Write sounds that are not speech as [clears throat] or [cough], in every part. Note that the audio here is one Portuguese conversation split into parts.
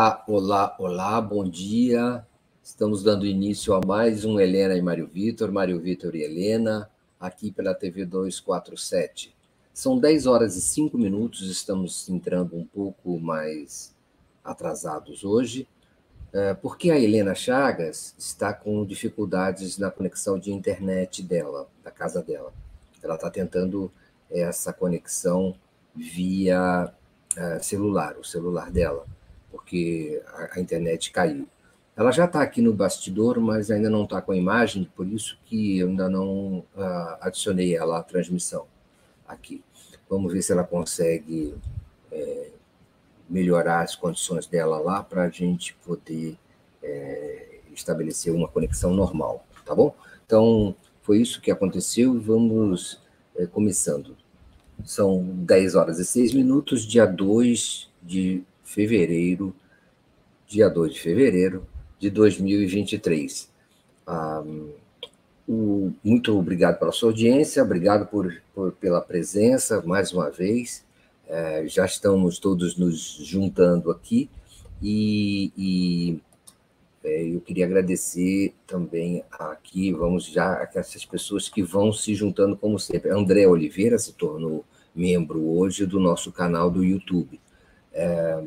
Olá, olá, olá, bom dia. Estamos dando início a mais um Helena e Mário Vitor, Mário Vitor e Helena, aqui pela TV 247. São 10 horas e 5 minutos, estamos entrando um pouco mais atrasados hoje, é, porque a Helena Chagas está com dificuldades na conexão de internet dela, da casa dela. Ela está tentando essa conexão via é, celular, o celular dela, porque a, internet caiu. Ela já está aqui no bastidor, mas ainda não está com a imagem, por isso que eu ainda não uh, adicionei ela à transmissão aqui. Vamos ver se ela consegue é, melhorar as condições dela lá para a gente poder é, estabelecer uma conexão normal, tá bom? Então, foi isso que aconteceu vamos é, começando. São 10 horas e 6 minutos, dia 2 de fevereiro, dia 2 de fevereiro de 2023. Ah, o, muito obrigado pela sua audiência, obrigado por, por pela presença mais uma vez. É, já estamos todos nos juntando aqui e, e é, eu queria agradecer também aqui, vamos já, essas pessoas que vão se juntando como sempre. André Oliveira se tornou membro hoje do nosso canal do YouTube. É,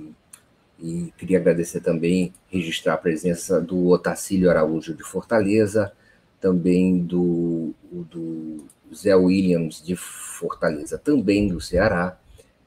e queria agradecer também, registrar a presença do Otacílio Araújo de Fortaleza, também do, do Zé Williams de Fortaleza, também do Ceará,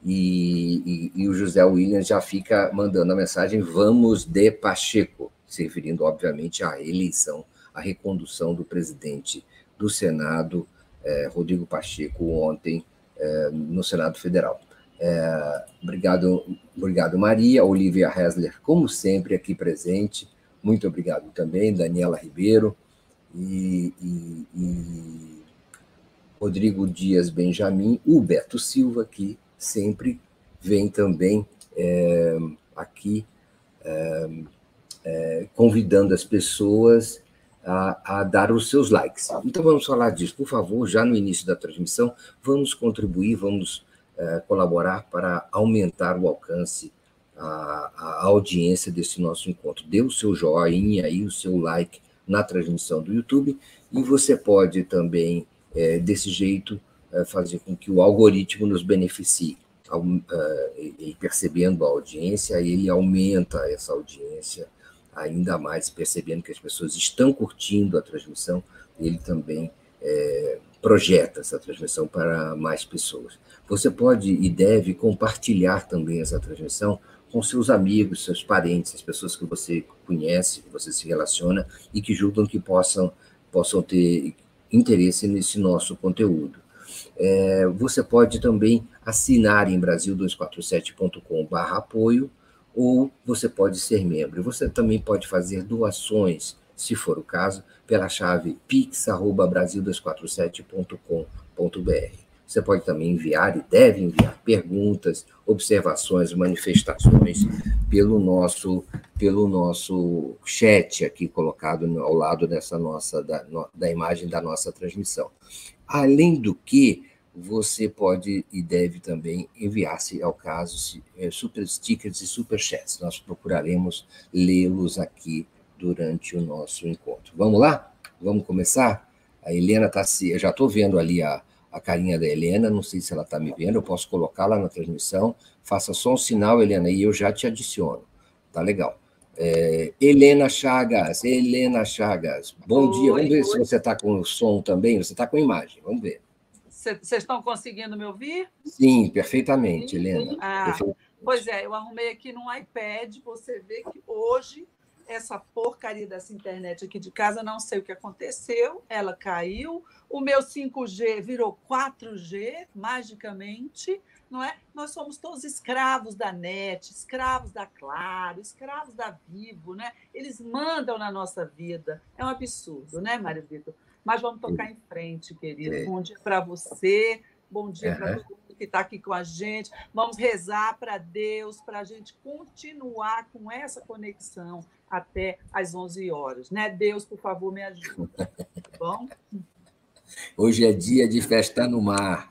e, e, e, o José Williams já fica mandando a mensagem vamos de Pacheco se referindo, obviamente, à eleição, à recondução do presidente do Senado, eh, Rodrigo Pacheco, ontem eh, no Senado Federal. Eh, obrigado, obrigado, Maria. Olivia Hessler, como sempre, aqui presente. Muito obrigado também, Daniela Ribeiro e, e, e Rodrigo Dias Benjamin, o Beto Silva, que sempre vem também é, aqui é, é, convidando as pessoas a, a, dar os seus likes. Então vamos falar disso, por favor, já no início da transmissão, vamos contribuir, vamos é, colaborar para aumentar o alcance, a, a, audiência desse nosso encontro. Dê o seu joinha aí, o seu like na transmissão do YouTube, e você pode também, é, desse jeito, é, fazer com que o algoritmo nos beneficie. e percebendo a audiência, ele aumenta essa audiência ainda mais percebendo que as pessoas estão curtindo a transmissão, ele também é, projeta essa transmissão para mais pessoas. Você pode e deve compartilhar também essa transmissão com seus amigos, seus parentes, as pessoas que você conhece, que você se relaciona e que julgam que possam, possam ter interesse nesse nosso conteúdo. É, você pode também assinar em brasil247.com/apoio ou você pode ser membro. Você também pode fazer doações, se for o caso, pela chave pix@brasil247.com.br. Você pode também enviar e deve enviar perguntas, observações, manifestações pelo nosso pelo nosso chat aqui colocado ao lado dessa nossa da, da imagem da nossa transmissão. Além do que, você pode e deve também enviar, se ao caso, é, super stickers e super chats. Nós procuraremos lê-los aqui durante o nosso encontro. Vamos lá? Vamos começar? A Helena está se. Eu já estou vendo ali a, a carinha da Helena, não sei se ela está me vendo, eu posso colocá-la na transmissão. Faça só um sinal, Helena, e eu já te adiciono. Tá legal. É, Helena Chagas, Helena Chagas, bom oi, dia. Vamos ver oi. se você está com o som também. Você está com imagem, vamos ver. Vocês estão conseguindo me ouvir? Sim, perfeitamente. Helena. Ah, perfeitamente. Pois é, eu arrumei aqui no iPad, você vê que hoje essa porcaria dessa internet aqui de casa, não sei o que aconteceu, ela caiu, o meu 5G virou 4G, magicamente, não é? Nós somos todos escravos da net, escravos da Claro, escravos da Vivo, né? Eles mandam na nossa vida. É um absurdo, né, Mário Vitor? Mas vamos tocar em frente, querido. É. Bom dia para você, bom dia uhum. para todo mundo que está aqui com a gente. Vamos rezar para Deus, para a gente continuar com essa conexão até às 11 horas. Né? Deus, por favor, me ajude. Tá bom? [laughs] Hoje é dia de festa no mar.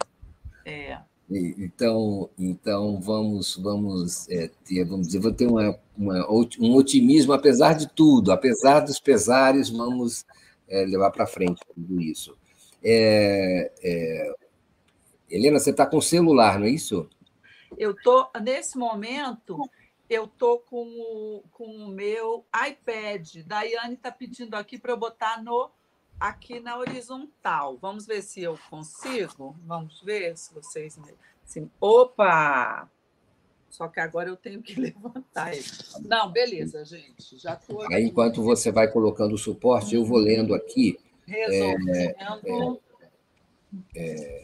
É. Então, então vamos, vamos é, ter, vamos dizer, vou ter uma, uma, um otimismo apesar de tudo, apesar dos pesares, vamos é, levar para frente tudo isso. É, é Helena, você está com celular, não é isso? Eu tô nesse momento eu tô com o, com o meu iPad. Daiane está pedindo aqui para eu botar no aqui na horizontal. Vamos ver se eu consigo. Vamos ver se vocês. Assim, opa! Só que agora eu tenho que [laughs] levantar ele. Não, beleza, gente. Já tô aqui. Aí, enquanto você vai colocando o suporte, eu vou lendo aqui. Resolvendo. É, é, é,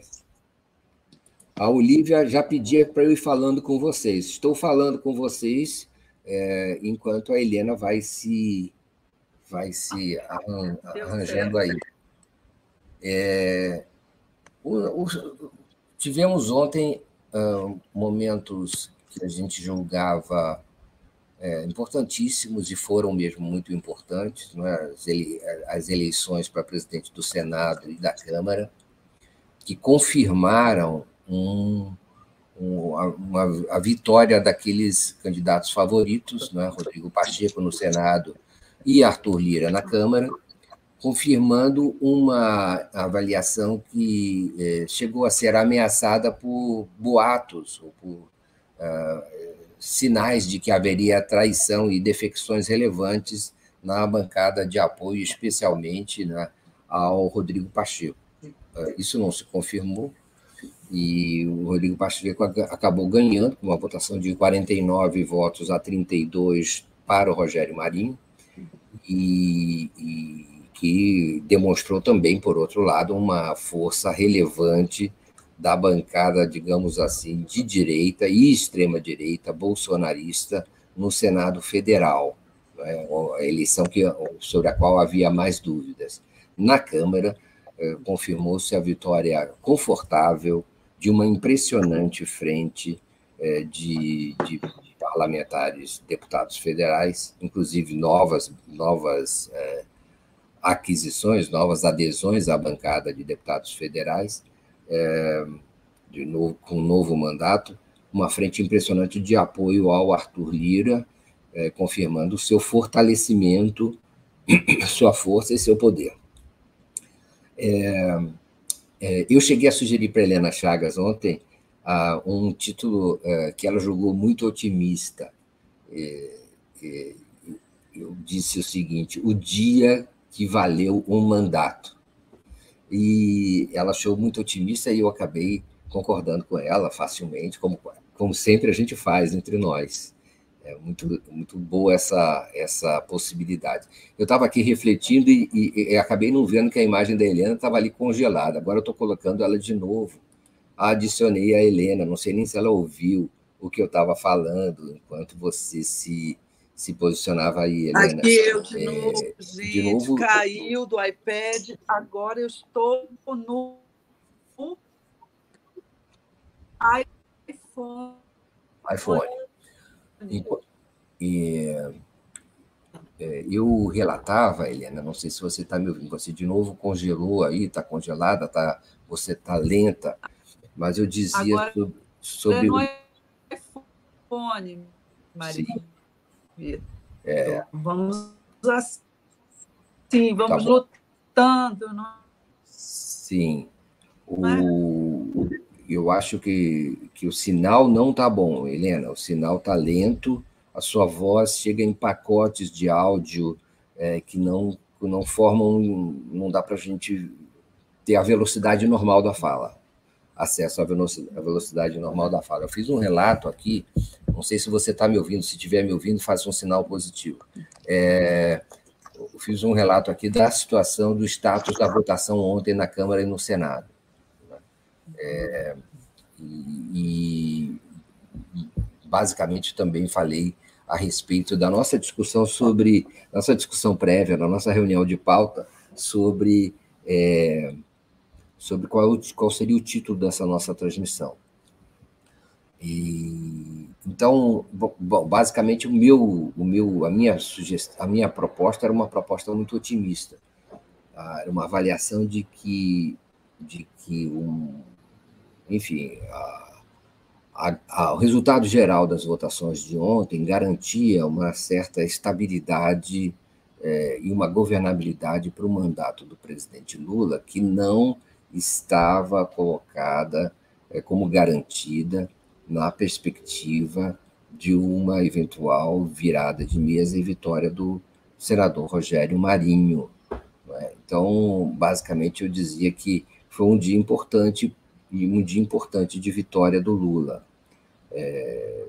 a Olivia já pedia para eu ir falando com vocês. Estou falando com vocês é, enquanto a Helena vai se vai se arran, arranjando aí. É, o, o, tivemos ontem uh, momentos que a gente julgava é, importantíssimos e foram mesmo muito importantes, é? as, ele, as eleições para presidente do Senado e da Câmara, que confirmaram um, um, uma, a vitória daqueles candidatos favoritos, né? Rodrigo Pacheco no Senado e Arthur Lira na Câmara, confirmando uma avaliação que eh, chegou a ser ameaçada por boatos, ou por uh, sinais de que haveria traição e defecções relevantes na bancada de apoio, especialmente né, ao Rodrigo Pacheco. Uh, isso não se confirmou, e o Rodrigo Pacheco acabou ganhando com uma votação de 49 votos a 32 para o Rogério Marinho, e, e que demonstrou também, por outro lado, uma força relevante da bancada, digamos assim, de direita e extrema-direita bolsonarista no Senado Federal, né, a eleição que, sobre a qual havia mais dúvidas. Na Câmara, eh, confirmou-se a vitória confortável de uma impressionante frente eh, de, de parlamentares, deputados federais, inclusive novas, novas é, aquisições, novas adesões à bancada de deputados federais, é, de novo, com um novo mandato, uma frente impressionante de apoio ao Arthur Lira, é, confirmando o seu fortalecimento, [clears throat] sua força e seu poder. É, é, eu cheguei a sugerir para Helena Chagas ontem uh, um título uh, que ela julgou muito otimista. É, é, eu disse o seguinte: O dia que valeu um mandato. E ela achou muito otimista e eu acabei concordando com ela facilmente, como, como sempre a gente faz entre nós. É muito, muito boa essa, essa possibilidade. Eu estava aqui refletindo e, e, e, acabei não vendo que a imagem da Helena estava ali congelada. Agora eu estou colocando ela de novo adicionei a Helena, não sei nem se ela ouviu o que eu estava falando enquanto você se, se posicionava aí, Helena. Aqui eu de é, novo, gente, de novo, caiu do iPad, agora eu estou no iPhone. iPhone. E, e é, eu relatava, Helena, não sei se você está me ouvindo, você de novo congelou aí, está congelada, tá, você está lenta. Mas eu dizia Agora, sobre. sobre no iPhone, Maria. É. Então, vamos assim, vamos tá lutando. Não? Sim. O, é? Eu acho que, que o sinal não está bom, Helena. O sinal está lento, a sua voz chega em pacotes de áudio é, que não, não formam, não dá para a gente ter a velocidade normal da fala acesso à velocidade normal da fala. Eu fiz um relato aqui, não sei se você está me ouvindo, se estiver me ouvindo, faça um sinal positivo. É, eu fiz um relato aqui da situação do status da votação ontem na Câmara e no Senado. É, e, e, basicamente também falei a respeito da nossa discussão sobre, nossa discussão prévia, na nossa reunião de pauta, sobre é, sobre qual, qual seria o título dessa nossa transmissão. E, então, bom, basicamente, o meu, o meu, a, minha sugestão, a minha proposta era uma proposta muito otimista. Ah, era uma avaliação de que, de que um, enfim, a, a, a, o resultado geral das votações de ontem garantia uma certa estabilidade é, e uma governabilidade para o mandato do presidente Lula, que não estava colocada é, como garantida na perspectiva de uma eventual virada de mesa e vitória do senador Rogério Marinho. É? Então, basicamente, eu dizia que foi um dia importante e um dia importante de vitória do Lula. É,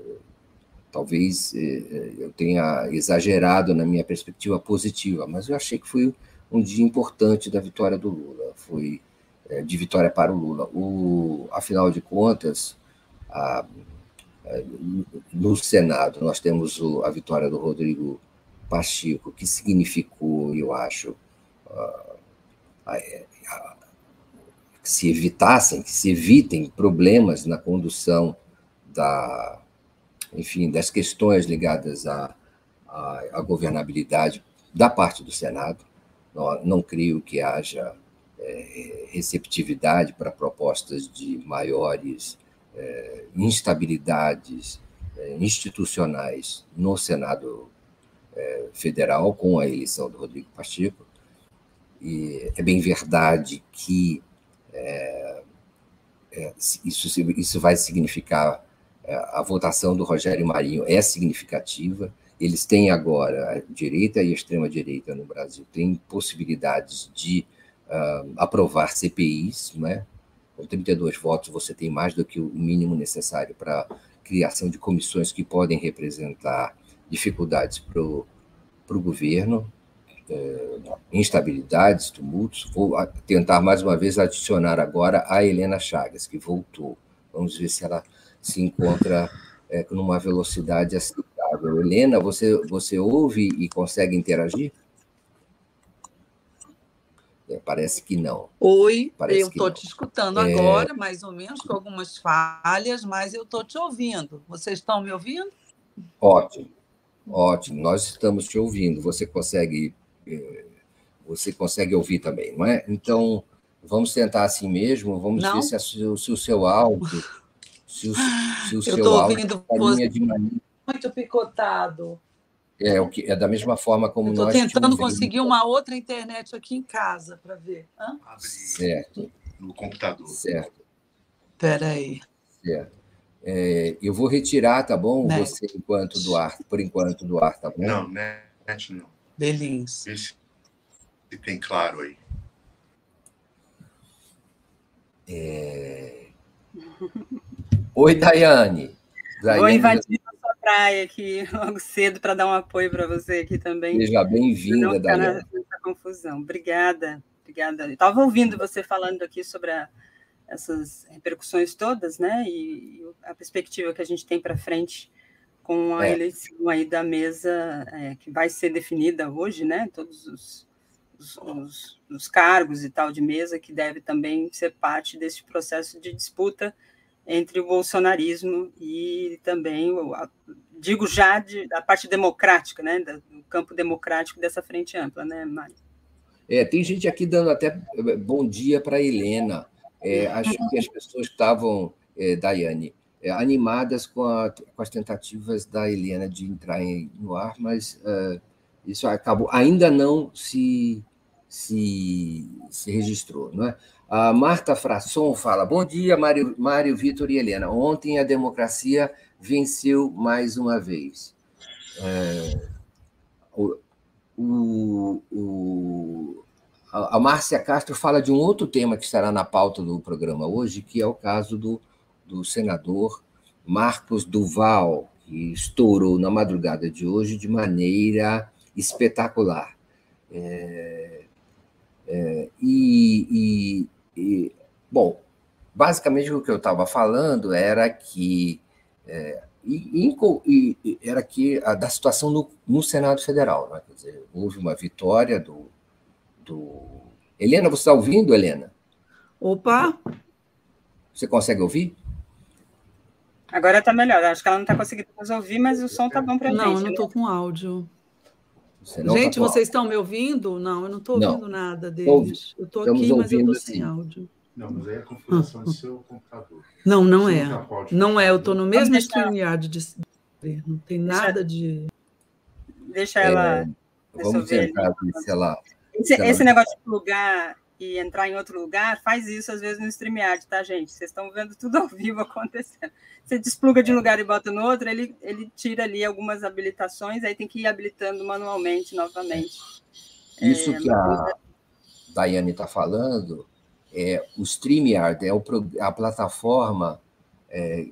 talvez é, é, eu tenha exagerado na minha perspectiva positiva, mas eu achei que foi um dia importante da vitória do Lula, foi é, de vitória para o Lula. O, afinal de contas, a, a, no Senado nós temos o, a vitória do Rodrigo Pacheco, que significou, eu acho, a, que se evitassem, que se evitem problemas na condução da, enfim, das questões ligadas à, à, à governabilidade da parte do Senado. Não, não creio que haja é, receptividade para propostas de maiores é, instabilidades é, institucionais no Senado é, Federal com a eleição do Rodrigo Pacheco. E é bem verdade que é, é, isso, isso vai significar é, a votação do Rogério Marinho é significativa. Eles têm agora, a direita e a extrema-direita no Brasil, têm possibilidades de uh, aprovar CPIs, né? com 32 votos você tem mais do que o mínimo necessário para criação de comissões que podem representar dificuldades para o governo, é, instabilidades, tumultos. Vou tentar mais uma vez adicionar agora a Helena Chagas, que voltou. Vamos ver se ela se encontra é, numa velocidade aceitável. Helena, você, você ouve e consegue interagir? É, parece que não. Oi, parece eu estou te escutando é... agora, mais ou menos, com algumas falhas, mas eu estou te ouvindo. Vocês estão me ouvindo? Ótimo, ótimo. Nós estamos te ouvindo. Você consegue, você consegue ouvir também, não é? Então, vamos tentar assim mesmo. Vamos não? ver se, a, se, o seu áudio, se o, se o seu áudio, você de maneira... muito picotado. É, o que, é da mesma forma como Estou nós. Estou tentando conseguir uma outra internet aqui em casa para ver. Hã? Certo. No computador. Certo. Espera aí. Certo. É, eu vou retirar, tá bom? Net. Você enquanto do ar, por enquanto do ar, tá bom? Não, net não. Belins. Vê se tem claro aí. É... Oi, Daiane. Daiane. Vou invadir praia aqui [laughs] logo cedo para dar um apoio para você aqui também. Seja bem-vinda, Daniela. Nessa confusão. Obrigada, obrigada. Estava ouvindo você falando aqui sobre a, essas repercussões todas, né? E, e, a perspectiva que a gente tem para frente com a é. eleição aí da mesa é, que vai ser definida hoje, né? Todos os, os, os, os cargos e tal de mesa que deve também ser parte desse processo de disputa entre o bolsonarismo e também, digo já, de, da parte democrática, né, do campo democrático dessa frente ampla, né, Mário? É, tem gente aqui dando até eh, bom dia para Helena. É, acho que as pessoas estavam, é, Daiane, é, animadas com, a, com, as tentativas da Helena de entrar em, no ar, mas uh, isso acabou, ainda não se, se, se registrou. Não é? A Marta Frasson fala: Bom dia, Mário, Mário Vitor e Helena. Ontem a democracia venceu mais uma vez. É, o, o, a Márcia Castro fala de um outro tema que estará na pauta do programa hoje, que é o caso do, do senador Marcos Duval, que estourou na madrugada de hoje de maneira espetacular. É, é, e, e, bom, basicamente o que eu estava falando era que é, e, e, era que a, da situação no, no Senado Federal, né? Quer dizer, houve uma vitória do, do... Helena, você está ouvindo, Helena? Opa! Você consegue ouvir? Agora está melhor. Acho que ela não está conseguindo nos ouvir, mas o som está bom para a gente. Não, eu não estou né? com áudio. Gente, tá vocês estão me ouvindo? Não, eu não estou ouvindo não. nada deles. eu estou aqui, mas eu estou sem áudio. Não, mas aí é a configuração do seu computador. Não, não Você é. Não é, eu estou no mesmo StreamYard de não tem nada de. Deixa ela. É, vamos tentar sei lá. Esse, esse negócio de plugar e entrar em outro lugar, faz isso às vezes no StreamYard, tá, gente? Vocês estão vendo tudo ao vivo [laughs] acontecendo. Você despluga de um lugar e bota no outro, ele, ele tira ali algumas habilitações, aí tem que ir habilitando manualmente novamente. Isso é, que a Daiane está falando, é, o StreamYard é o, a plataforma é,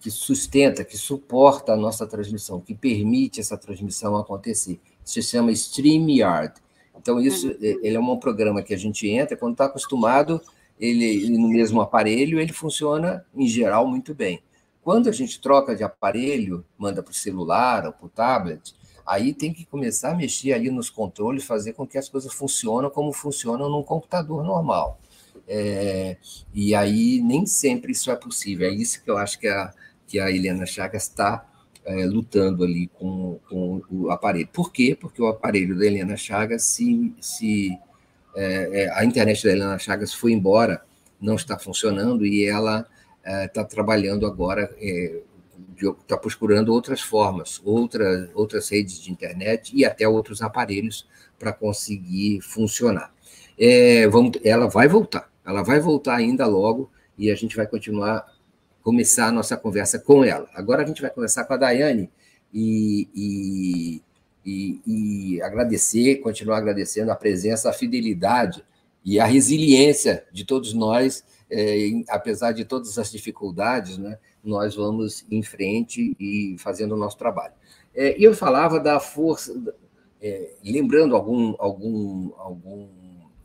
que sustenta, que suporta a nossa transmissão, que permite essa transmissão acontecer. Isso se chama StreamYard. Então, isso uhum. É, ele é um programa que a gente entra, quando está acostumado, ele no mesmo aparelho, ele funciona, em geral, muito bem. Quando a gente troca de aparelho, manda para o celular ou para o tablet, aí tem que começar a mexer ali nos controles, fazer com que as coisas funcionem como funcionam num computador normal. É, e aí nem sempre isso é possível. É isso que eu acho que a, que a Helena Chagas está é, lutando ali com, com o aparelho. Por quê? Porque o aparelho da Helena Chagas, se, se é, é a internet da Helena Chagas foi embora, não está funcionando e ela está é, trabalhando agora, está é, procurando outras formas, outras, outras redes de internet e até outros aparelhos para conseguir funcionar. É, vamos, ela vai voltar, ela vai voltar ainda logo e a gente vai continuar começar a nossa conversa com ela. Agora a gente vai conversar com a Daiane e, e, e, e agradecer, continuar agradecendo a presença, a fidelidade e a resiliência de todos nós, é, apesar de todas as dificuldades, né, nós vamos em frente e fazendo o nosso trabalho. É, eu falava da força, é, lembrando algum, algum, algum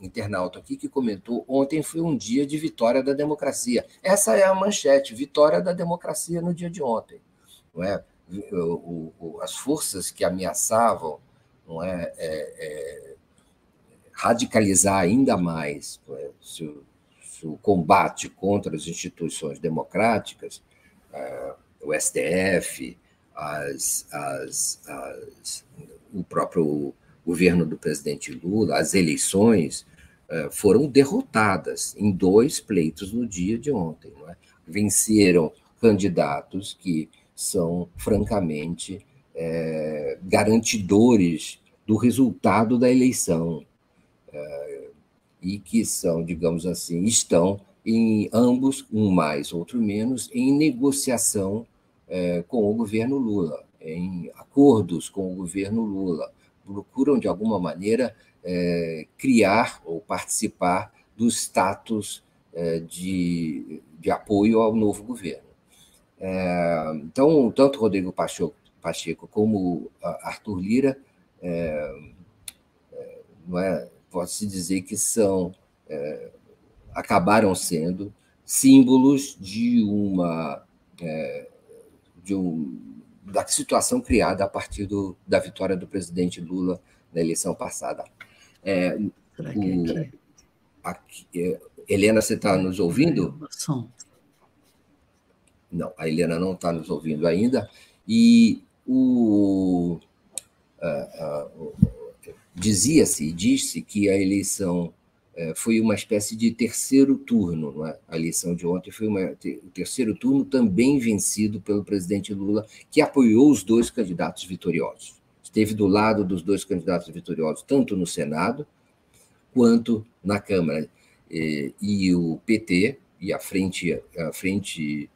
internauta aqui que comentou: ontem foi um dia de vitória da democracia. Essa é a manchete: vitória da democracia no dia de ontem. Não é? O, o, as forças que ameaçavam não é, é, é radicalizar ainda mais é? se, o, se, o, combate contra as instituições democráticas, é, o STF, as, as, as, o próprio governo do presidente Lula, as eleições, foram derrotadas em dois pleitos no dia de ontem. É? Venceram candidatos que são, francamente, é, garantidores do resultado da eleição é, e que são, digamos assim, estão em ambos, um mais, outro menos, em negociação é, com o governo Lula, em acordos com o governo Lula, procuram, de alguma maneira, é, criar ou participar do status é, de, de apoio ao novo governo. É, então, tanto Rodrigo Pacheco, Pacheco como Arthur Lira, é, é, não é, pode-se dizer que são, é, acabaram sendo símbolos de uma de um, da situação criada a partir do, da vitória do presidente Lula na eleição passada. É, o, aqui, é, Helena, você está nos ouvindo? Não, a Helena não está nos ouvindo ainda. E o, uh, uh, dizia-se, disse que a eleição uh, foi uma espécie de terceiro turno, não é? A eleição de ontem foi uma, o terceiro turno também vencido pelo presidente Lula, que apoiou os dois candidatos vitoriosos esteve do lado dos dois candidatos vitoriosos, tanto no Senado quanto na Câmara. E, o PT, e a frente, a frente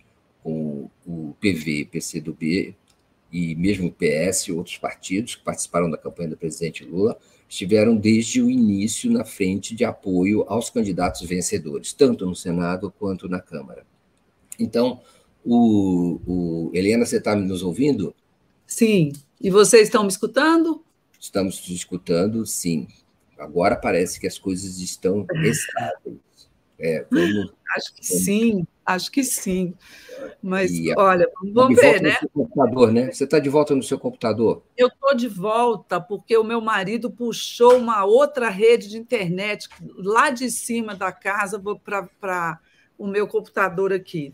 com o PV, PCdoB, e mesmo o PS e outros partidos que participaram da campanha do presidente Lula, estiveram desde o início na frente de apoio aos candidatos vencedores, tanto no Senado quanto na Câmara. Então, o, o Helena, você está nos ouvindo? Sim. E vocês estão me escutando? Estamos te escutando, sim. Agora parece que as coisas estão estáveis. É, vamos, [laughs] acho que vamos... sim, acho que sim. Mas, e, olha, vamos ver, né? Computador, né? Você está de volta no seu computador? Eu estou de volta porque o meu marido puxou uma outra rede de internet lá de cima da casa para o meu computador aqui.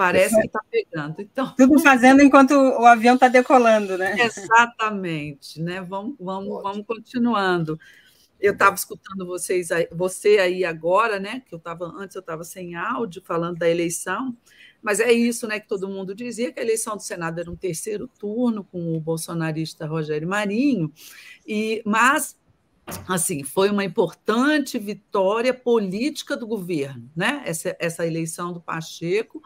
Parece que está pegando. Então, Tudo fazendo enquanto o avião está decolando, né? Exatamente, né? Vamos, vamos, vamos continuando. Eu estava escutando vocês, você aí agora, né? Que eu estava antes, eu estava sem áudio falando da eleição, mas é isso, né? Que todo mundo dizia que a eleição do Senado era um terceiro turno com o bolsonarista Rogério Marinho, e mas assim foi uma importante vitória política do governo, né? Essa, essa eleição do Pacheco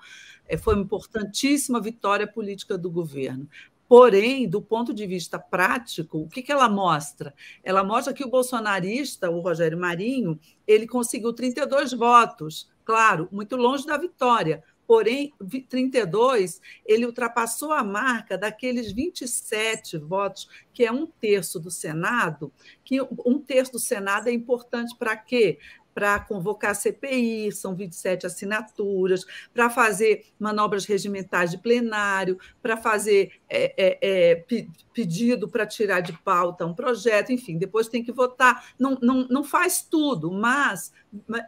foi uma importantíssima vitória política do governo. Porém, do ponto de vista prático, o que, que ela mostra? Ela mostra que o bolsonarista, o Rogério Marinho, ele conseguiu 32 votos, claro, muito longe da vitória, Porém, 32, ele ultrapassou a marca daqueles 27 votos, que é um terço do Senado, que um terço do Senado é importante para quê? Para convocar a CPI, são 27 assinaturas, para fazer manobras regimentais de plenário, para fazer é, é, é, pedido para tirar de pauta um projeto, enfim, depois tem que votar. Não, não, não faz tudo, mas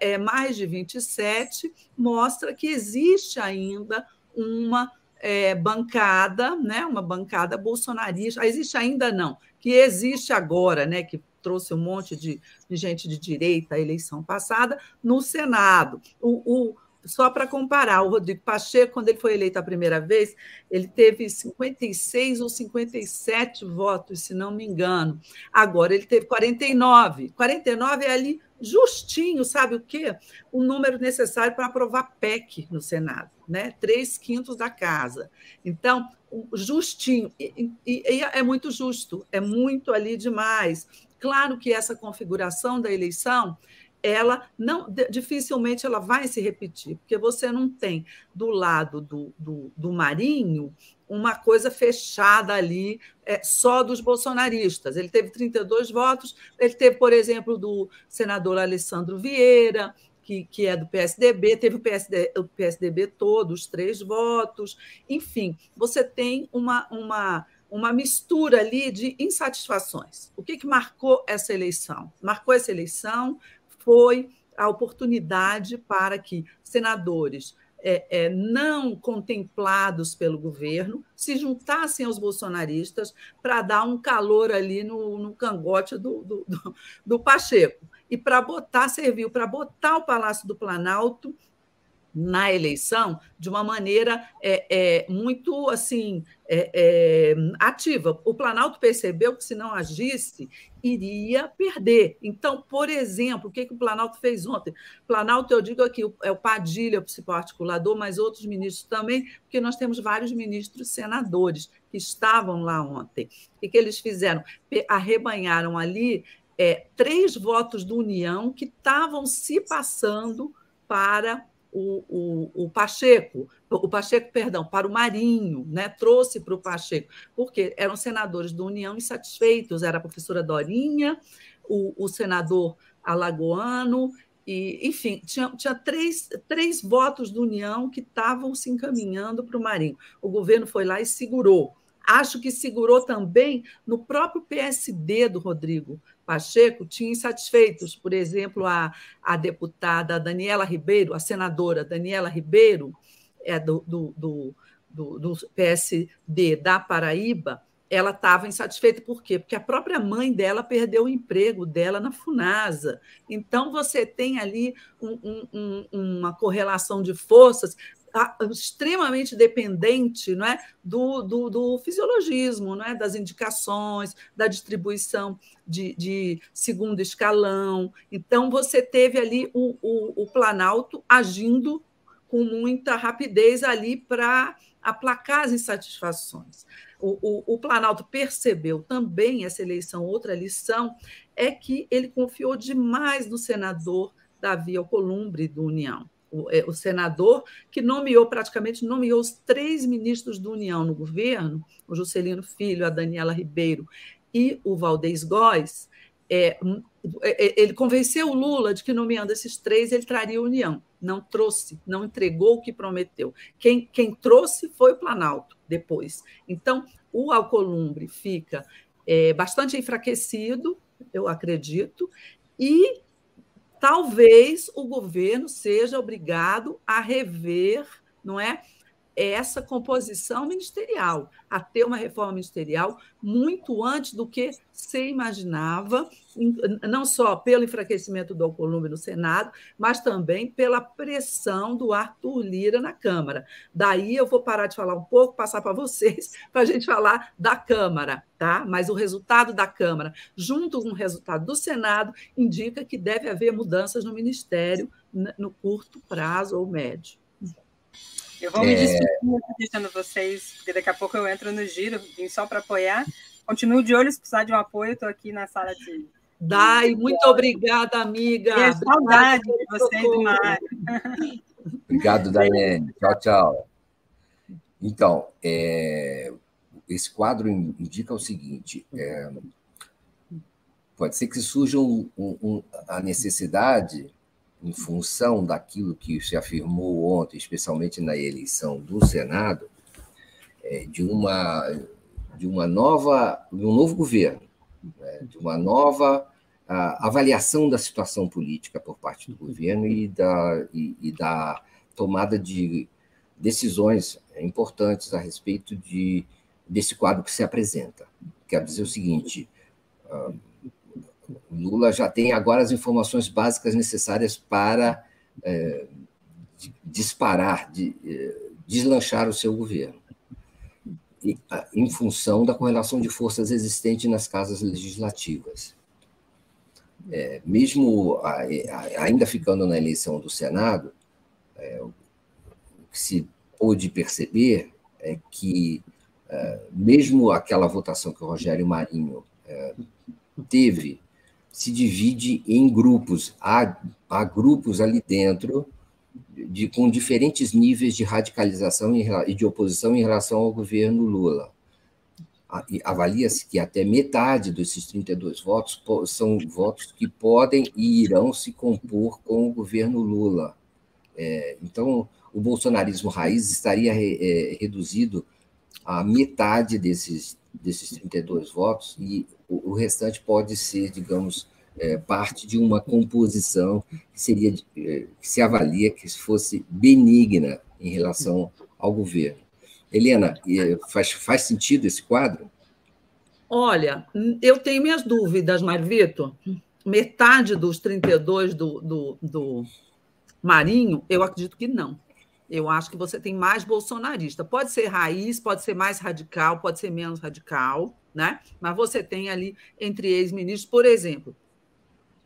é, mais de 27 mostra que existe ainda uma é, bancada, né, uma bancada bolsonarista. Existe ainda não, que existe agora, né, que trouxe um monte de, de gente de direita à eleição passada, no Senado. O, o só para comparar, o Rodrigo Pacheco, quando ele foi eleito a primeira vez, ele teve 56 ou 57 votos, se não me engano. Agora ele teve 49. 49 é ali justinho, sabe o quê? O número necessário para aprovar PEC no Senado, né? Três quintos da casa. Então, justinho. E, e, e é muito justo, é muito ali demais. Claro que essa configuração da eleição ela não dificilmente ela vai se repetir, porque você não tem do lado do, do, do Marinho uma coisa fechada ali é, só dos bolsonaristas. Ele teve 32 votos, ele teve, por exemplo, do senador Alessandro Vieira, que, que é do PSDB, teve o, PSD, o PSDB todo, os três votos. Enfim, você tem uma, uma uma mistura ali de insatisfações. O que, que marcou essa eleição? Marcou essa eleição foi a oportunidade para que senadores é, é, não contemplados pelo governo se juntassem aos bolsonaristas para dar um calor ali no, no cangote do, do, do, do Pacheco. E para botar, serviu para botar o Palácio do Planalto na eleição de uma maneira é, é muito assim é, é, ativa. O Planalto percebeu que se não agisse iria perder. Então, por exemplo, o que, que o Planalto fez ontem? Planalto, eu digo aqui, é o Padilha, o principal articulador, mas outros ministros também, porque nós temos vários ministros senadores que estavam lá ontem. O que eles fizeram? Arrebanharam ali é, três votos do União que estavam se passando para o, o, o, Pacheco, o Pacheco, perdão, para o Marinho, né? trouxe para o Pacheco, porque eram senadores do União insatisfeitos, era a professora Dorinha, o, o senador Alagoano, e, enfim, tinha, tinha três, três votos do União que estavam se encaminhando para o Marinho. O governo foi lá e segurou. Acho que segurou também no próprio PSD do Rodrigo Pacheco tinha insatisfeitos. Por exemplo, a, a deputada Daniela Ribeiro, a senadora Daniela Ribeiro, é do, do, do, do, PSD da Paraíba, ela estava insatisfeita por quê? Porque a própria mãe dela perdeu o emprego dela na Funasa. Então, você tem ali um, um, uma correlação de forças extremamente dependente não é, do, do, do, fisiologismo, não é, das indicações, da distribuição de, de segundo escalão. Então, você teve ali o, o, o Planalto agindo com muita rapidez ali para aplacar as insatisfações. O, o, o, Planalto percebeu também essa eleição, outra lição, é que ele confiou demais no senador Davi Alcolumbre do União o, é, o senador, que nomeou, praticamente nomeou os três ministros do União no governo, o Juscelino Filho, a Daniela Ribeiro e o Valdez Góes, é, é, é, ele convenceu o Lula de que, nomeando esses três, ele traria União. Não trouxe, não entregou o que prometeu. Quem, quem trouxe foi o Planalto depois. Então, o Alcolumbre fica é, bastante enfraquecido, eu acredito, e talvez o governo seja obrigado a rever, não é, essa composição ministerial, a ter uma reforma ministerial muito antes do que se imaginava, não só pelo enfraquecimento do Alcolumbre no Senado, mas também pela pressão do Arthur Lira na Câmara. Daí eu vou parar de falar um pouco, passar para vocês, [laughs] para a gente falar da Câmara, tá? Mas o resultado da Câmara, junto com o resultado do Senado, indica que deve haver mudanças no Ministério no curto prazo ou médio. Eu vou me é. despedir deixando vocês, porque daqui a pouco eu entro no giro, vim só para apoiar. Continuo de olho, se precisar de um apoio, estou aqui na sala de. Dai, muito obrigada, amiga. E saudade de vocês do Mário. Obrigado, Daiane. Tchau, tchau. Então, é, esse quadro indica o seguinte: é, pode ser que surja um, um, a necessidade em função daquilo que se afirmou ontem, especialmente na eleição do Senado, é, de uma de uma nova de um novo governo, né, de uma nova avaliação da situação política por parte do governo e da, e, e da tomada de decisões importantes a respeito de, desse quadro que se apresenta. Quero dizer o seguinte: Lula já tem agora as informações básicas necessárias para é, disparar, de, é, deslanchar o seu governo, e, em função da correlação de forças existente nas casas legislativas. É, mesmo a, a, ainda ficando na eleição do Senado, é, o que se pôde perceber é que, é, mesmo aquela votação que o Rogério Marinho é, teve se divide em grupos. Há, há grupos ali dentro de, com diferentes níveis de radicalização e de oposição em relação ao governo Lula. Avalia-se que até metade desses 32 votos são votos que podem e irão se compor com o governo Lula. É, então, o bolsonarismo raiz estaria é, reduzido a metade desses, desses 32 votos e o, restante pode ser, digamos, é, parte de uma composição que seria é, que se avalia que fosse benigna em relação ao governo. Helena, faz, faz sentido esse quadro? Olha, eu tenho minhas dúvidas, Marvito. Metade dos 32 do, do, do Marinho, eu acredito que não. Eu acho que você tem mais bolsonarista. Pode ser raiz, pode ser mais radical, pode ser menos radical, né? Mas você tem ali entre ex-ministros, por exemplo,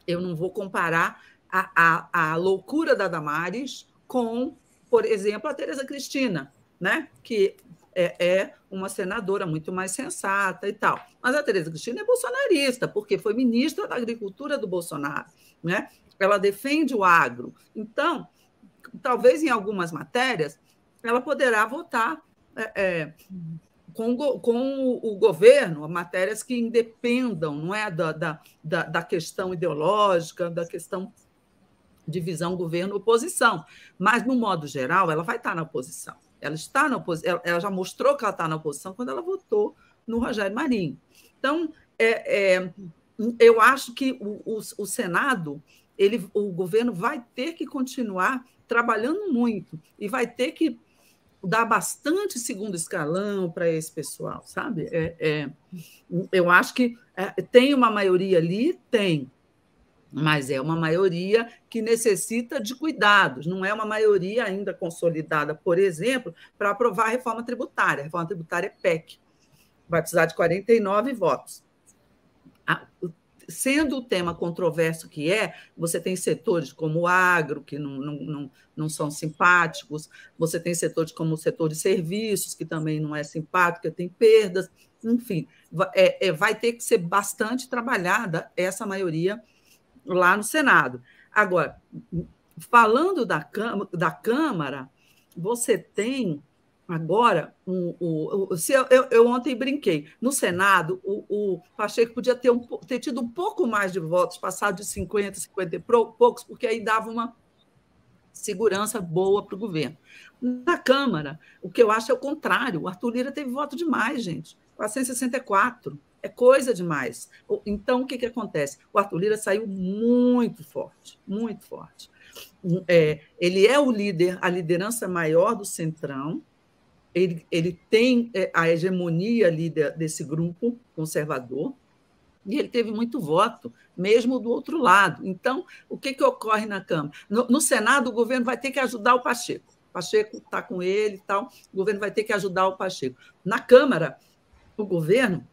eu não vou comparar a, a, a loucura da Damares com, por exemplo, a Tereza Cristina, né? que é, é, uma senadora muito mais sensata e tal. Mas a Tereza Cristina é bolsonarista, porque foi ministra da Agricultura do Bolsonaro. Né? Ela defende o agro. Então, talvez em algumas matérias, ela poderá votar é, é, com, com o governo, matérias que independam não é, da, da, da questão ideológica, da questão de visão governo-oposição. Mas, no modo geral, ela vai estar na oposição. Ela está na oposição, ela já mostrou que ela está na oposição quando ela votou no Rogério Marinho. Então, é, é, eu acho que o, o, o Senado, ele, o governo vai ter que continuar trabalhando muito e vai ter que dá bastante segundo escalão para esse pessoal, sabe? É, é, eu acho que é, tem uma maioria ali, tem, mas é uma maioria que necessita de cuidados, não é uma maioria ainda consolidada, por exemplo, para aprovar a reforma tributária. A reforma tributária é PEC, vai precisar de 49 votos sendo o tema controverso que é, você tem setores como o agro, que não, não, não, não são simpáticos, você tem setores como o setor de serviços, que também não é simpático, tem perdas, enfim, é, é, vai ter que ser bastante trabalhada essa maioria lá no Senado. Agora, falando da, da Câmara, você tem Agora, o, o se eu, eu, eu, ontem brinquei, no Senado, o, o Pacheco podia ter, um, ter tido um pouco mais de votos, passado de 50, 50 e poucos, porque aí dava uma segurança boa para o governo. Na Câmara, o que eu acho é o contrário. O Arthur Lira teve voto demais, gente. 464. É coisa demais. Então, o que, que acontece? O Arthur Lira saiu muito forte, muito forte. É, ele é o líder, a liderança maior do Centrão, ele, ele tem é, a hegemonia ali desse grupo conservador, e ele teve muito voto, mesmo do outro lado. Então, o que, que ocorre na Câmara? No, no Senado, o governo vai ter que ajudar o Pacheco. O Pacheco está com ele e tal, o governo vai ter que ajudar o Pacheco. Na Câmara, o governo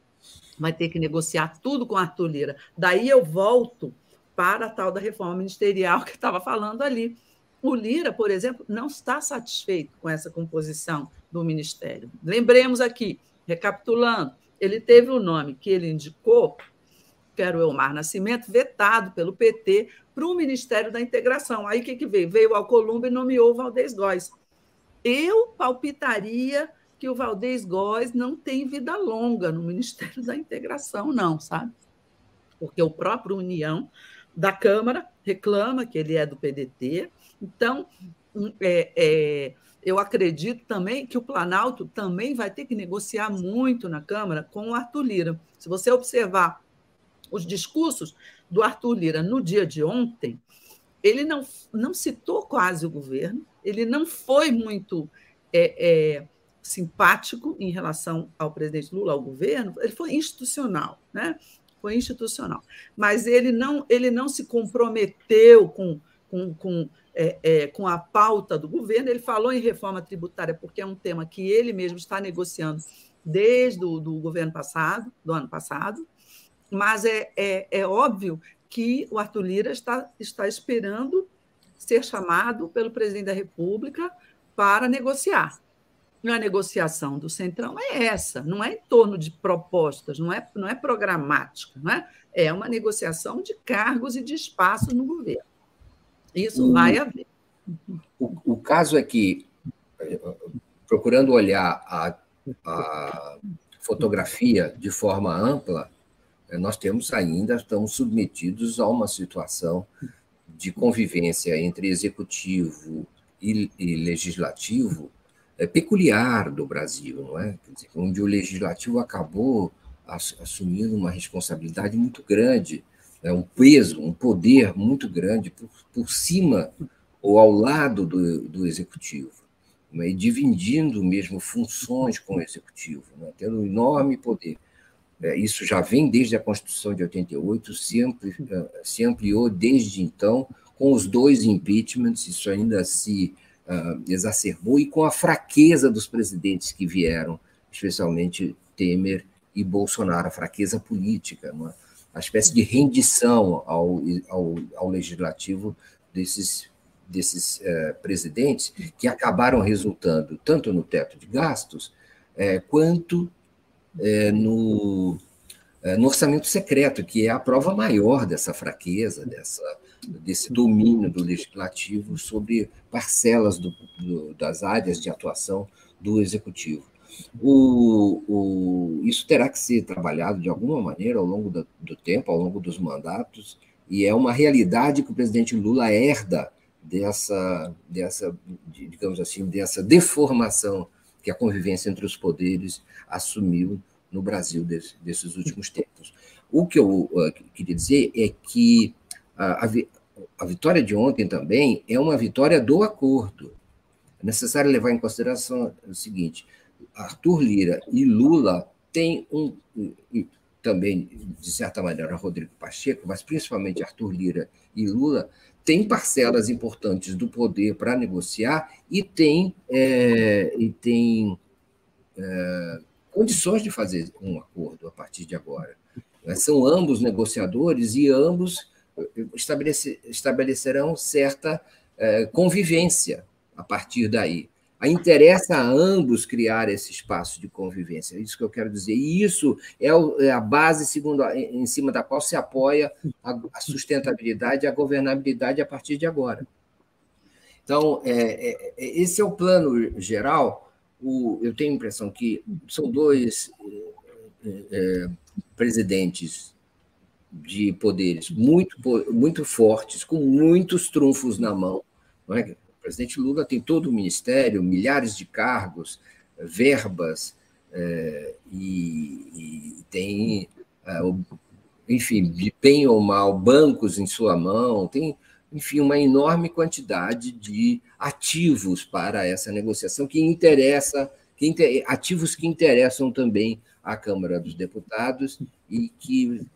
vai ter que negociar tudo com Arthur Lira. Daí eu volto para a tal da reforma ministerial que estava falando ali. O Lira, por exemplo, não está satisfeito com essa composição do ministério. Lembremos aqui, recapitulando, ele teve o nome que ele indicou, que era o Elmar Nascimento, vetado pelo PT para o Ministério da Integração. Aí o que, que veio? Veio ao Columbo e nomeou o Valdez Góes. Eu palpitaria que o Valdez Góes não tem vida longa no Ministério da Integração, não, sabe? Porque o próprio União da Câmara reclama que ele é do PDT. Então, é, é, eu acredito também que o Planalto também vai ter que negociar muito na Câmara com o Arthur Lira. Se você observar os discursos do Arthur Lira no dia de ontem, ele não, não citou quase o governo, ele não foi muito é, é, simpático em relação ao presidente Lula, ao governo, ele foi institucional, né? Foi institucional. Mas ele não, ele não se comprometeu com, com, com é, é, com a pauta do governo. Ele falou em reforma tributária, porque é um tema que ele mesmo está negociando desde o governo passado, do ano passado, mas é, é, é óbvio que o Arthur Lira está, está esperando ser chamado pelo presidente da República para negociar. A negociação do Centrão é essa, não é em torno de propostas, não é, não é programática, não é? é uma negociação de cargos e de espaços no governo. Isso o, vai haver. O, o, caso é que, procurando olhar a, a fotografia de forma ampla, nós temos ainda, estamos submetidos a uma situação de convivência entre executivo e, e legislativo é, peculiar do Brasil, não é? Dizer, onde o legislativo acabou assumindo uma responsabilidade muito grande é um peso, um poder muito grande por, por cima ou ao lado do, do executivo, né? e dividindo mesmo funções com o executivo, né? tendo um enorme poder. É, isso já vem desde a Constituição de 88, sempre é, se ampliou desde então, com os dois impeachments, isso ainda se uh, exacerbou, e com a fraqueza dos presidentes que vieram, especialmente Temer e Bolsonaro, a fraqueza política. Não é? A espécie de rendição ao, ao, ao legislativo desses, desses é, presidentes, que acabaram resultando tanto no teto de gastos, é, quanto é, no, no orçamento secreto, que é a prova maior dessa fraqueza, dessa, desse domínio do legislativo sobre parcelas do, do, das áreas de atuação do executivo. O, o, isso terá que ser trabalhado de alguma maneira ao longo do, do tempo, ao longo dos mandatos, e é uma realidade que o presidente Lula herda dessa, dessa, digamos assim, dessa deformação que a convivência entre os poderes assumiu no Brasil desse, desses últimos tempos. O que eu uh, queria dizer é que a, a, a vitória de ontem também é uma vitória do acordo. É necessário levar em consideração o seguinte: Arthur Lira e Lula têm um. E também, de certa maneira, Rodrigo Pacheco, mas principalmente Arthur Lira e Lula, têm parcelas importantes do poder para negociar e têm, é, e têm é, condições de fazer um acordo a partir de agora. São ambos negociadores e ambos estabelece, estabelecerão certa é, convivência a partir daí. Interessa a ambos criar esse espaço de convivência, é isso que eu quero dizer. E isso é, é a base segundo a, em cima da qual se apoia a, sustentabilidade e a governabilidade a partir de agora. Então, é, é, é, esse é o plano geral. O, eu tenho a impressão que são dois é presidentes de poderes muito, muito fortes, com muitos trunfos na mão. Não é? Presidente Lula tem todo o ministério, milhares de cargos, verbas, é, e, e, tem, é, enfim, bem ou mal, bancos em sua mão, tem, enfim, uma enorme quantidade de ativos para essa negociação que interessa que, ativos que interessam também à Câmara dos Deputados e que,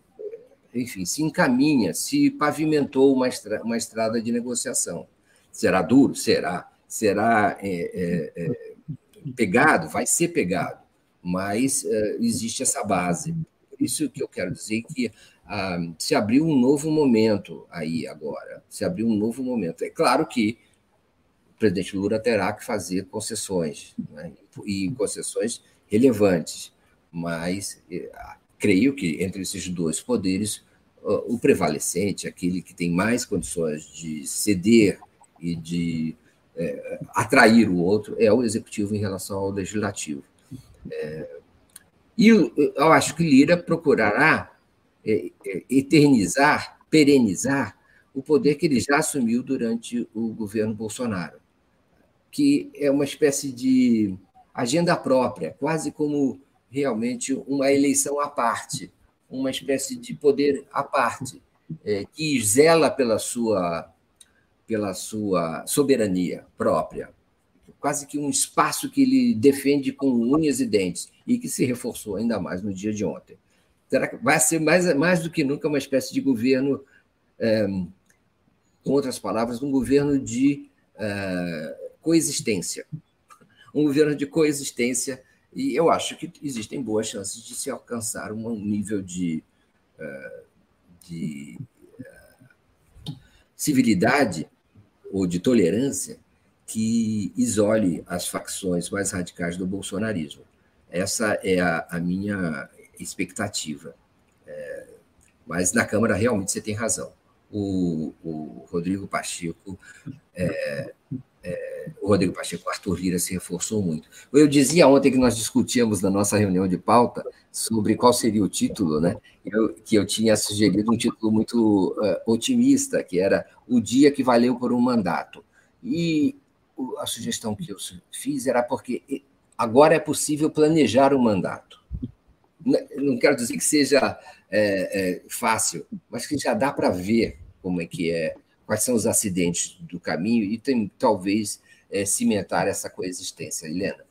enfim, se encaminha, se pavimentou uma estrada de negociação. Será duro? Será. Será é, é, é, pegado? Vai ser pegado, mas é, existe essa base. Isso que eu quero dizer que ah, se abriu um novo momento aí agora, se abriu um novo momento. É claro que o presidente Lula terá que fazer concessões, né? e concessões relevantes, mas eh, creio que entre esses dois poderes, o prevalecente, aquele que tem mais condições de ceder e de é, atrair o outro, é o executivo em relação ao legislativo. É, e eu, acho que Lira procurará é, eternizar, perenizar o poder que ele já assumiu durante o governo Bolsonaro, que é uma espécie de agenda própria, quase como realmente uma eleição à parte, uma espécie de poder à parte, é, que zela pela sua, pela sua soberania própria, quase que um espaço que ele defende com unhas e dentes e que se reforçou ainda mais no dia de ontem. Será que vai ser mais, mais do que nunca uma espécie de governo, é, com outras palavras, um governo de é, coexistência, um governo de coexistência e eu acho que existem boas chances de se alcançar um nível de, eh, de civilidade ou de tolerância que isole as facções mais radicais do bolsonarismo. Essa é a, a minha expectativa. É, mas na Câmara, realmente, você tem razão. O, o Rodrigo Pacheco é, é, o Rodrigo Pacheco, o Arthur Lira se reforçou muito. Eu dizia ontem que nós discutíamos na nossa reunião de pauta sobre qual seria o título, né? Eu, que eu tinha sugerido um título muito uh, otimista, que era O Dia que Valeu por um Mandato. E a sugestão que eu fiz era porque agora é possível planejar o um mandato. Não quero dizer que seja é, é, fácil, mas que já dá para ver como é que é quais são os acidentes do caminho e tem, talvez é, cimentar essa coexistência. Helena.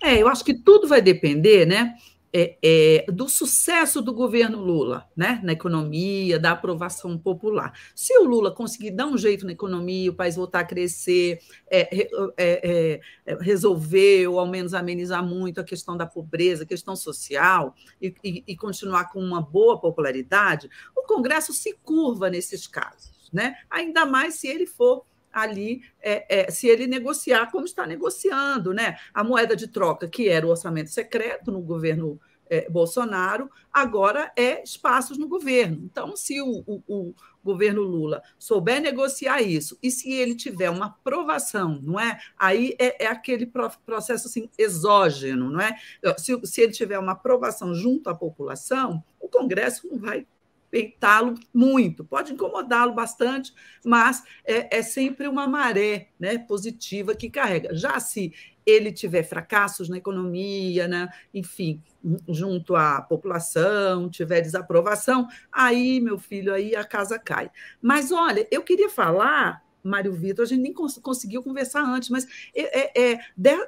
É, eu acho que tudo vai depender, né? É, é, do sucesso do governo Lula, né, na economia, da aprovação popular. Se o Lula conseguir dar um jeito na economia, o país voltar a crescer, é, é, é, é resolver ou ao menos amenizar muito a questão da pobreza, a questão social, e, e, e continuar com uma boa popularidade, o Congresso se curva nesses casos né? Ainda mais se ele for ali, é, é, se ele negociar como está negociando, né? A moeda de troca, que era o orçamento secreto no governo é, Bolsonaro, agora é espaços no governo. Então, se o, o, o, governo Lula souber negociar isso, e se ele tiver uma aprovação, não é? Aí é, é aquele processo assim, exógeno, não é? Se, se ele tiver uma aprovação junto à população, o Congresso não vai peitá-lo muito, pode incomodá-lo bastante, mas é, é, sempre uma maré né, positiva que carrega. Já se ele tiver fracassos na economia, né, enfim, junto à população, tiver desaprovação, aí, meu filho, aí a casa cai. Mas olha, eu queria falar Mário Vitor, a gente nem cons conseguiu conversar antes, mas é, é, é,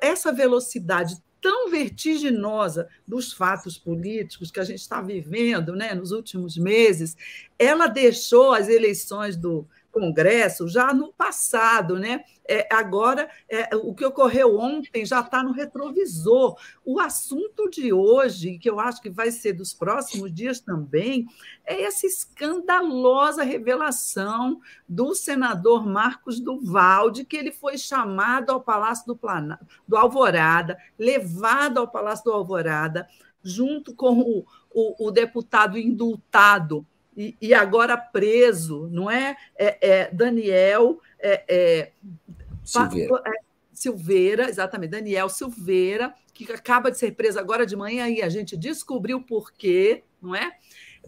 essa velocidade tão vertiginosa dos fatos políticos que a gente está vivendo né, nos últimos meses, ela deixou as eleições do Congresso já no passado, né? É, agora, é, o que ocorreu ontem já está no retrovisor. O assunto de hoje, que eu acho que vai ser dos próximos dias também, é essa escandalosa revelação do senador Marcos Duval, de que ele foi chamado ao Palácio do, do Alvorada, levado ao Palácio do Alvorada, junto com o, o, o deputado indultado e, e agora preso, não é? é, é Daniel é, é Silveira. É, Silveira, exatamente, Daniel Silveira, que acaba de ser preso agora de manhã e a gente descobriu por quê, não é?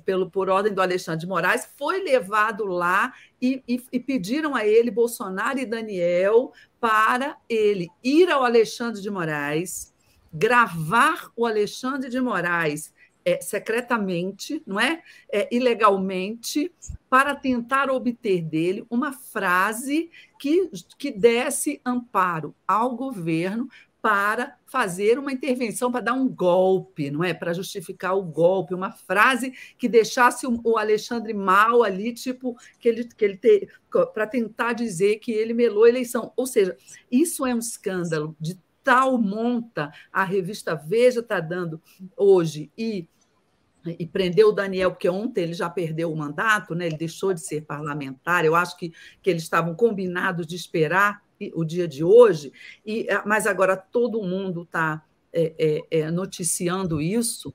Pelo, por ordem do Alexandre de Moraes, foi levado lá e, e, e, pediram a ele, Bolsonaro e Daniel, para ele ir ao Alexandre de Moraes, gravar o Alexandre de Moraes é, secretamente, não é? é? ilegalmente, para tentar obter dele uma frase que, que desse amparo ao governo para fazer uma intervenção, para dar um golpe, não é? Para justificar o golpe, uma frase que deixasse o Alexandre mal ali, tipo, que ele, que ele para tentar dizer que ele melou a eleição. Ou seja, isso é um escândalo de tal monta a revista Veja está dando hoje e e prendeu o Daniel, porque ontem ele já perdeu o mandato, né? ele deixou de ser parlamentar. Eu acho que, que eles estavam combinados de esperar o dia de hoje, e, ah, mas agora todo mundo está é, é, é, noticiando isso.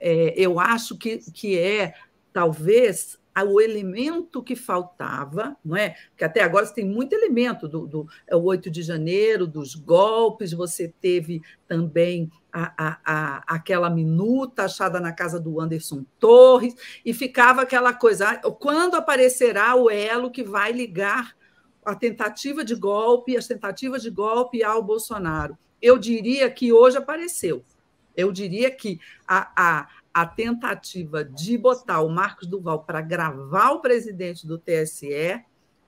É, eu acho que, que é, talvez, o elemento que faltava, não é? Porque até agora você tem muito elemento do, do é o 8 de janeiro, dos golpes, você teve também a, a, a, aquela minuta achada na casa do Anderson Torres, e ficava aquela coisa: ah, quando aparecerá o elo que vai ligar a tentativa de golpe, as tentativas de golpe ao Bolsonaro. Eu diria que hoje apareceu. Eu diria que a, a, a tentativa de botar o Marcos Duval para gravar o presidente do TSE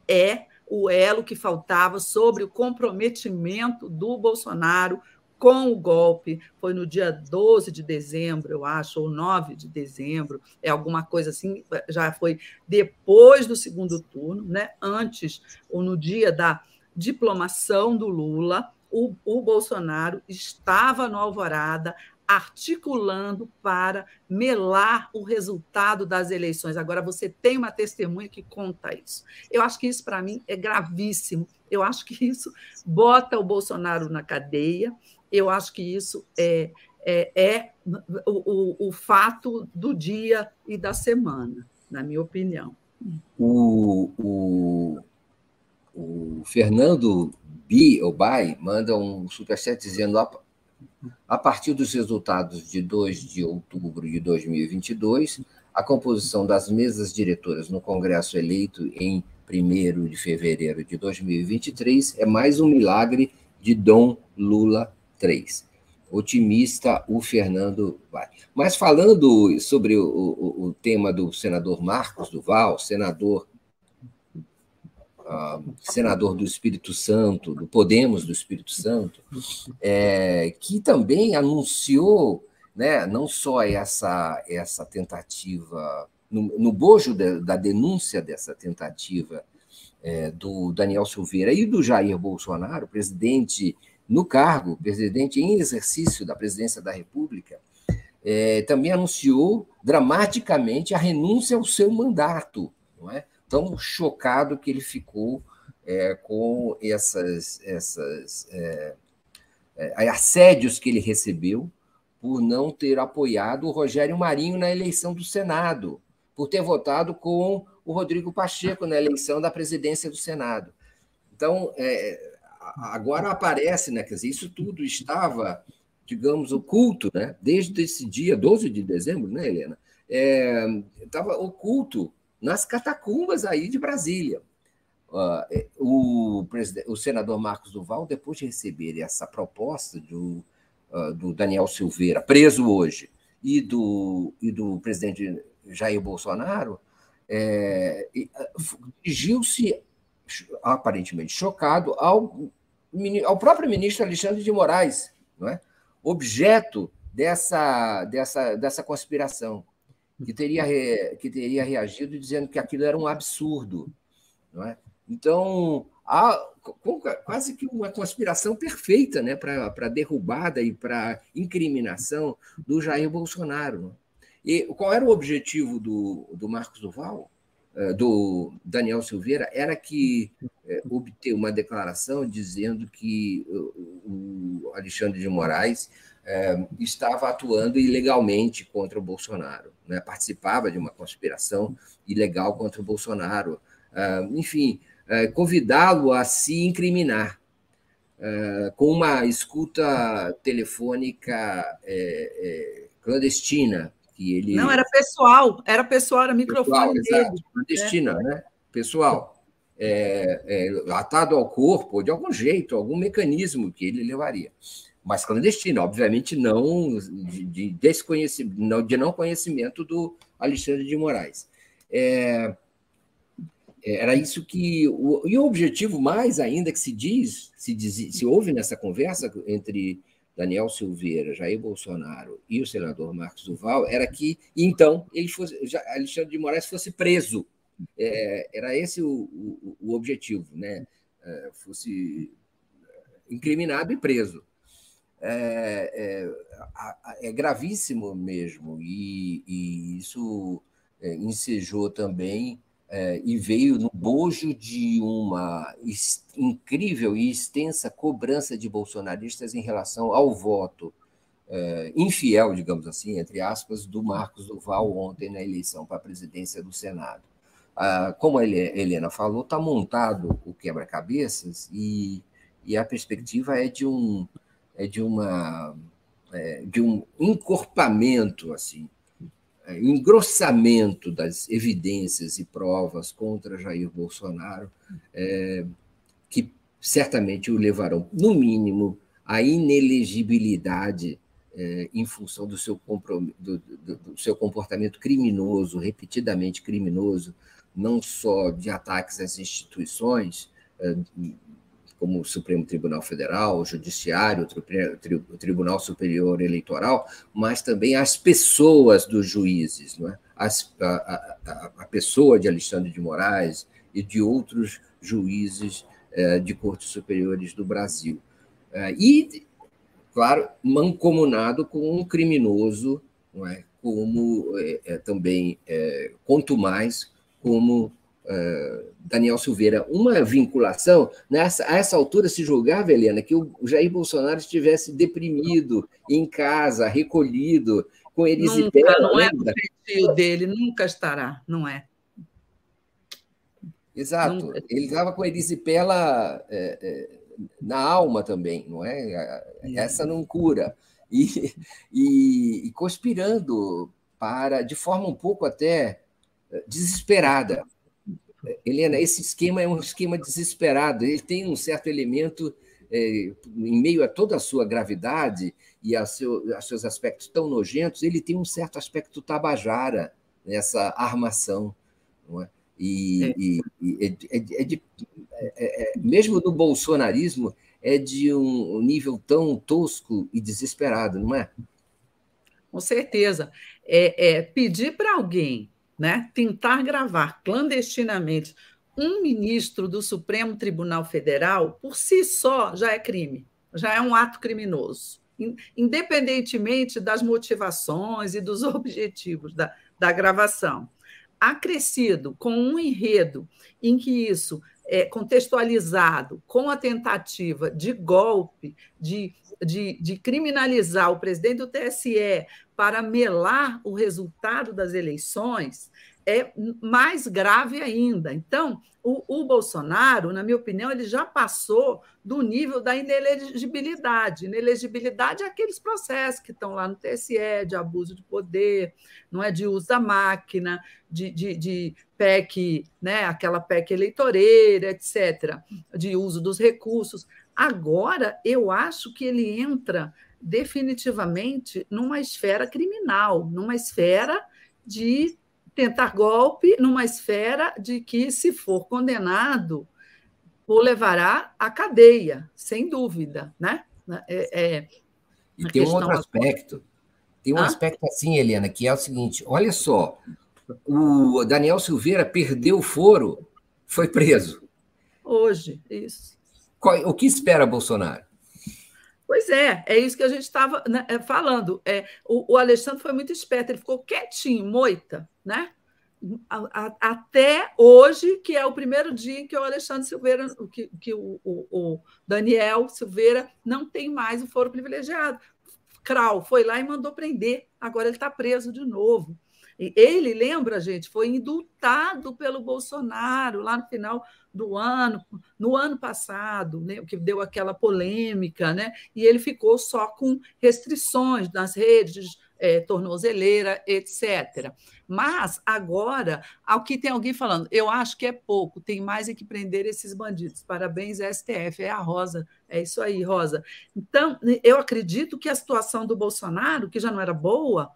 é o elo que faltava sobre o comprometimento do Bolsonaro com o golpe, foi no dia 12 de dezembro, eu acho, ou 9 de dezembro, é alguma coisa assim, já foi depois do segundo turno, né? antes, ou no dia da diplomação do Lula, o, o Bolsonaro estava no Alvorada articulando para melar o resultado das eleições. Agora, você tem uma testemunha que conta isso. Eu acho que isso, para mim, é gravíssimo. Eu acho que isso bota o Bolsonaro na cadeia, eu acho que isso é, é, é o, o, o, fato do dia e da semana, na minha opinião. O, o, o Fernando Bi, ou Bai, manda um superchat dizendo a, partir dos resultados de 2 de outubro de 2022, a composição das mesas diretoras no Congresso eleito em 1 de fevereiro de 2023 é mais um milagre de Dom Lula 3. Otimista, o Fernando vai. Mas falando sobre o, o, o tema do senador Marcos Duval, senador Uh, senador do Espírito Santo, do Podemos do Espírito Santo, é, que também anunciou né, não só essa, essa tentativa, no, no bojo de, da denúncia dessa tentativa é, do Daniel Silveira e do Jair Bolsonaro, presidente no cargo, presidente em exercício da presidência da República, é, também anunciou dramaticamente a renúncia ao seu mandato. Não é? Tão chocado que ele ficou é, com essas, essas é, é assédios que ele recebeu por não ter apoiado o Rogério Marinho na eleição do Senado, por ter votado com o Rodrigo Pacheco na eleição da presidência do Senado. Então, é, agora aparece, né? Quer dizer, isso tudo estava, digamos, oculto, né? Desde esse dia, 12 de dezembro, né, Helena? É, estava oculto nas catacumbas aí de Brasília. Uh, o, o, senador Marcos Duval, depois de receber essa proposta do, uh, do Daniel Silveira, preso hoje, e do, e do presidente Jair Bolsonaro, é, dirigiu-se aparentemente chocado ao ao próprio ministro Alexandre de Moraes, não é? objeto dessa, dessa, dessa conspiração, que teria, re, que teria reagido dizendo que aquilo era um absurdo. Não é? Então, há quase que uma conspiração perfeita né, para derrubada e para incriminação do Jair Bolsonaro. E qual era o objetivo do, do Marcos Duval? Eh, do Daniel Silveira era que é, obter uma declaração dizendo que o Alexandre de Moraes é, estava atuando ilegalmente contra o Bolsonaro, né? participava de uma conspiração ilegal contra o Bolsonaro, é, enfim, convidá-lo a se incriminar com uma escuta telefônica clandestina que ele. Não, era pessoal, era pessoal, era microfone pessoal, dele. Clandestina, né? né? Pessoal. É, é, atado ao corpo, de algum jeito, algum mecanismo que ele levaria. Mas clandestina, obviamente não de, de desconhecimento, não, de não conhecimento do Alexandre de Moraes. É, era isso que. O, e o objetivo mais ainda que se diz, se, diz, se ouve nessa conversa entre Daniel Silveira, Jair Bolsonaro e o senador Marcos Duval, era que, então, ele fosse, Alexandre de Moraes fosse preso. É, era esse o, o, o objetivo, né? É, fosse incriminado e preso. É, é, é gravíssimo mesmo, e, e isso é, ensejou também é, e veio no bojo de uma incrível e extensa cobrança de bolsonaristas em relação ao voto é, infiel, digamos assim, entre aspas, do Marcos Duval ontem na eleição para a presidência do Senado. Ah, como a Helena falou, está montado o quebra-cabeças e, e a perspectiva é de um de uma é, de um encorpamento assim é, engrossamento das evidências e provas contra Jair Bolsonaro, é, que certamente o levarão, no mínimo, à inelegibilidade é, em função do seu, do, do, do seu comportamento criminoso, repetidamente criminoso, não só de ataques às instituições, é, como o Supremo Tribunal Federal, o Judiciário, o Tribunal Superior Eleitoral, mas também as pessoas dos juízes, não é? As, a, a, a, pessoa de Alexandre de Moraes e de outros juízes é, de cortes superiores do Brasil. É, e, claro, mancomunado com um criminoso, não é? como é, também, quanto mais, como Daniel Silveira, uma vinculação, nessa, a essa altura se julgava, Helena, que o Jair Bolsonaro estivesse deprimido, em casa, recolhido, com erisipela. Não é o feitio dele, nunca estará, não é? Exato. Nunca. Ele estava com erisipela é, é, na alma também, não é? Essa não cura. E, e, e conspirando para, de forma um pouco até desesperada, Helena, esse esquema é um esquema desesperado, ele tem um certo elemento, é, em meio a toda a sua gravidade e a, seu, a seus aspectos tão nojentos, ele tem um certo aspecto tabajara nessa armação. Não é? E, é. e, e é, é, é de, é, é, mesmo no bolsonarismo, é de um nível tão tosco e desesperado, não é? Com certeza. É, pedir para alguém né, tentar gravar clandestinamente um ministro do Supremo Tribunal Federal, por si só, já é crime, já é um ato criminoso, independentemente das motivações e dos [laughs] objetivos da, da gravação. Acrescido com um enredo em que isso é contextualizado com a tentativa de golpe, de, de, de criminalizar o presidente do TSE para melar o resultado das eleições é mais grave ainda. Então, o, o, Bolsonaro, na minha opinião, ele já passou do nível da inelegibilidade. Inelegibilidade é aqueles processos que estão lá no TSE, de abuso de poder, não é de uso da máquina, de, de, de PEC, né, aquela PEC eleitoreira, etc., de uso dos recursos. Agora, eu acho que ele entra definitivamente numa esfera criminal, numa esfera de tentar golpe, numa esfera de que, se for condenado, o levará à cadeia, sem dúvida, né? É, é e tem um outro aspecto, tem um aspecto assim, Helena, que é o seguinte: olha só, o Daniel Silveira perdeu o foro, foi preso. Hoje, isso. O que espera Bolsonaro? Pois é, é isso que a gente estava né, é, falando. É, o, o, Alexandre foi muito esperto, ele ficou quietinho, moita, né? A, a, até hoje, que é o primeiro dia em que o Alexandre Silveira, que, que o, o, o Daniel Silveira não tem mais o foro privilegiado. Krau foi lá e mandou prender, agora ele está preso de novo. Ele, lembra, gente, foi indultado pelo Bolsonaro lá no final do ano, no ano passado, né, que deu aquela polêmica, né? E ele ficou só com restrições nas redes, é, tornozeleira, etc. Mas agora, ao que tem alguém falando, eu acho que é pouco, tem mais é que prender esses bandidos. Parabéns, STF, é a Rosa, é isso aí, Rosa. Então, eu acredito que a situação do Bolsonaro, que já não era boa,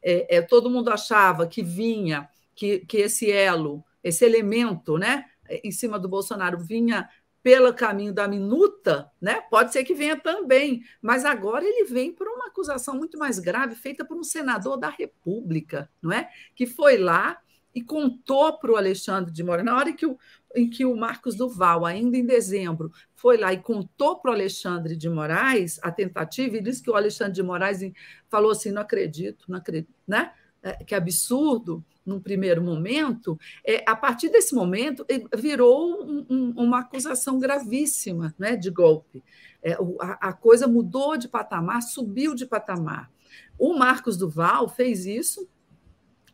é, é, todo mundo achava que vinha, que, que esse elo, esse elemento, né, em cima do Bolsonaro vinha pelo caminho da minuta, né? Pode ser que venha também, mas agora ele vem por uma acusação muito mais grave feita por um senador da República, não é? Que foi lá e contou para o Alexandre de Moraes, na hora que o, em que o Marcos Duval, ainda em dezembro, foi lá e contou para o Alexandre de Moraes a tentativa, e disse que o Alexandre de Moraes falou assim: não acredito, não acredito, né? É, que absurdo num primeiro momento, é, a partir desse momento virou um, um, uma acusação gravíssima né, de golpe. É, a, a, coisa mudou de patamar, subiu de patamar. O Marcos Duval fez isso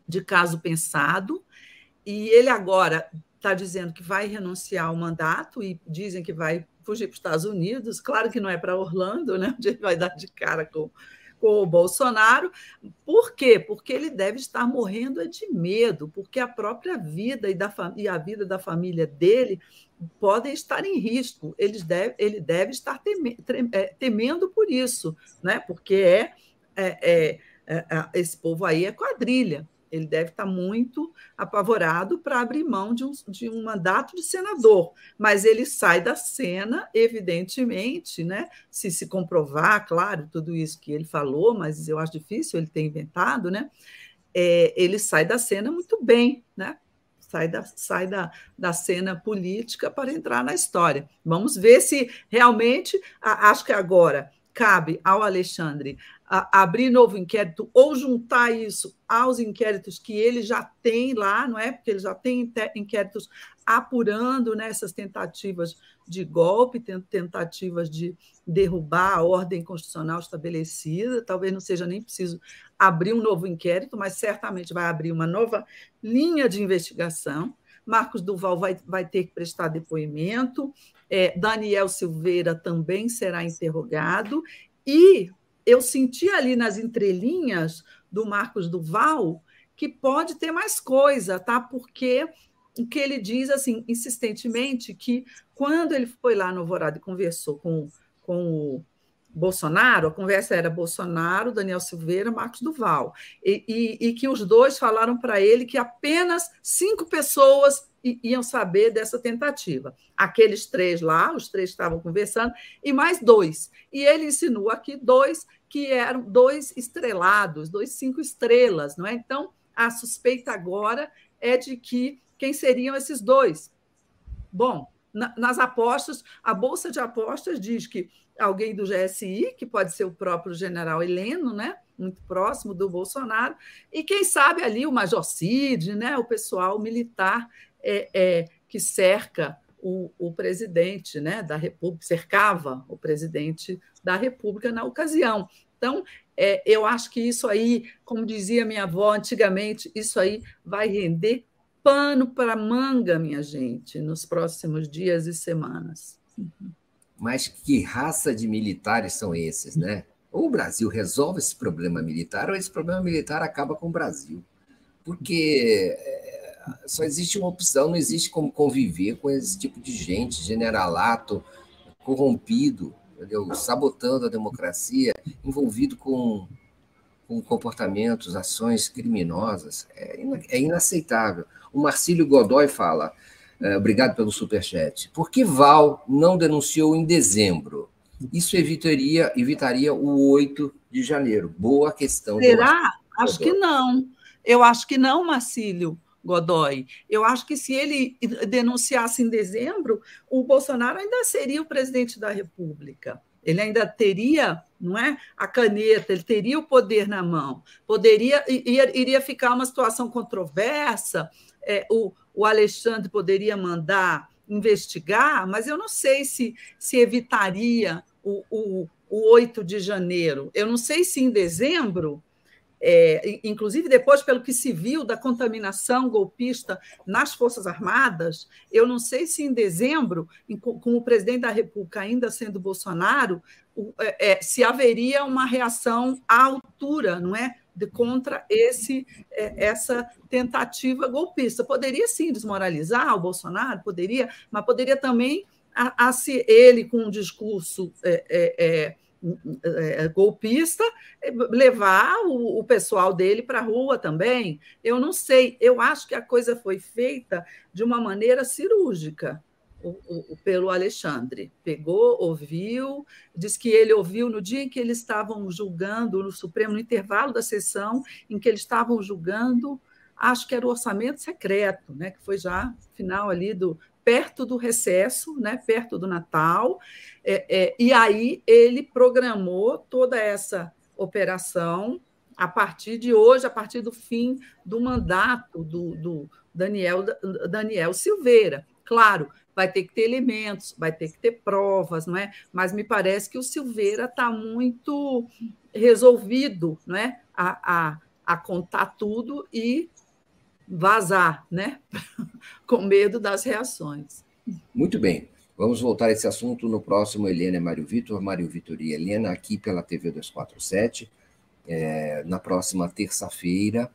de caso pensado, e ele agora está dizendo que vai renunciar ao mandato e dizem que vai fugir para os Estados Unidos. Claro que não é para Orlando, né, [laughs] onde ele vai dar de cara com com o Bolsonaro. Por quê? Porque ele deve estar morrendo de medo, porque a própria vida e, da, e a vida da família dele podem estar em risco. Ele deve, ele deve estar é, temendo por isso, né? porque é, é, é, é esse povo aí é quadrilha. Ele deve estar muito apavorado para abrir mão de um, de um mandato de senador, mas ele sai da cena, evidentemente, né? Se se comprovar, claro, tudo isso que ele falou, mas eu acho difícil ele ter inventado, né? É, ele sai da cena muito bem, né? sai da, sai da, da cena política para entrar na história. Vamos ver se realmente, acho que agora cabe ao Alexandre abrir novo inquérito ou juntar isso aos inquéritos que ele já tem lá, não é? Porque ele já tem inquéritos apurando nessas né, tentativas de golpe, tentativas de derrubar a ordem constitucional estabelecida. Talvez não seja nem preciso abrir um novo inquérito, mas certamente vai abrir uma nova linha de investigação. Marcos Duval vai, vai ter que prestar depoimento, é, Daniel Silveira também será interrogado, e eu senti ali nas entrelinhas do Marcos Duval que pode ter mais coisa, tá? Porque o que ele diz assim insistentemente que quando ele foi lá no Alvorada e conversou com, com o Bolsonaro, a conversa era Bolsonaro, Daniel Silveira, Marcos Duval, e, e, e que os dois falaram para ele que apenas cinco pessoas iam saber dessa tentativa. Aqueles três lá, os três estavam conversando, e mais dois. E ele ensinou aqui dois que eram dois estrelados, dois cinco estrelas, não é? Então, a suspeita agora é de que quem seriam esses dois? Bom, na, nas apostas, a Bolsa de Apostas diz que alguém do GSI, que pode ser o próprio general Heleno, né? muito próximo do Bolsonaro, e quem sabe ali o Major Cid, né? o pessoal militar é, é, que cerca o, o, presidente né, da República, cercava o presidente da República na ocasião. Então, é, eu acho que isso aí, como dizia minha avó antigamente, isso aí vai render pano para manga, minha gente, nos próximos dias e semanas. Mas que raça de militares são esses, né? Ou o Brasil resolve esse problema militar, ou esse problema militar acaba com o Brasil. Porque só existe uma opção, não existe como conviver com esse tipo de gente, generalato, corrompido, entendeu? sabotando a democracia, envolvido com, com comportamentos, ações criminosas. É, é inaceitável. O Marcílio Godoy fala, é, obrigado pelo superchat, por que Val não denunciou em dezembro? Isso evitaria, evitaria o 8 de janeiro. Boa questão. Será? Acho que não. Eu acho que não, Marcílio. Godoy. Eu acho que se ele denunciasse em dezembro, o Bolsonaro ainda seria o presidente da República. Ele ainda teria, não é, a caneta, ele teria o poder na mão. Poderia iria, ficar uma situação controversa. É, o, o Alexandre poderia mandar investigar, mas eu não sei se se evitaria o, o, o 8 de janeiro. Eu não sei se em dezembro é, inclusive depois, pelo que se viu da contaminação golpista nas Forças Armadas, eu não sei se em dezembro, com o presidente da República ainda sendo Bolsonaro, é, é, se haveria uma reação à altura, não é? De, contra esse é, essa tentativa golpista. Poderia sim desmoralizar o Bolsonaro, poderia, mas poderia também a, a se ele com um discurso é, é, golpista, levar o, o pessoal dele para a rua também. Eu não sei, eu acho que a coisa foi feita de uma maneira cirúrgica. O, o, pelo Alexandre. Pegou, ouviu, diz que ele ouviu no dia em que eles estavam julgando no Supremo, no intervalo da sessão, em que eles estavam julgando, acho que era o orçamento secreto, né, que foi já final ali do perto do recesso, né, perto do Natal, é, é, e aí ele programou toda essa operação a partir de hoje, a partir do fim do mandato do, do Daniel, Daniel Silveira. Claro, vai ter que ter elementos, vai ter que ter provas, não é? Mas me parece que o Silveira está muito resolvido, não é? A, a, a contar tudo e vazar, né? [laughs] Com medo das reações. Muito bem. Vamos voltar a esse assunto no próximo Helena e Mário Vitor, Mário Vitor e Helena, aqui pela TV 247, é, na próxima terça-feira,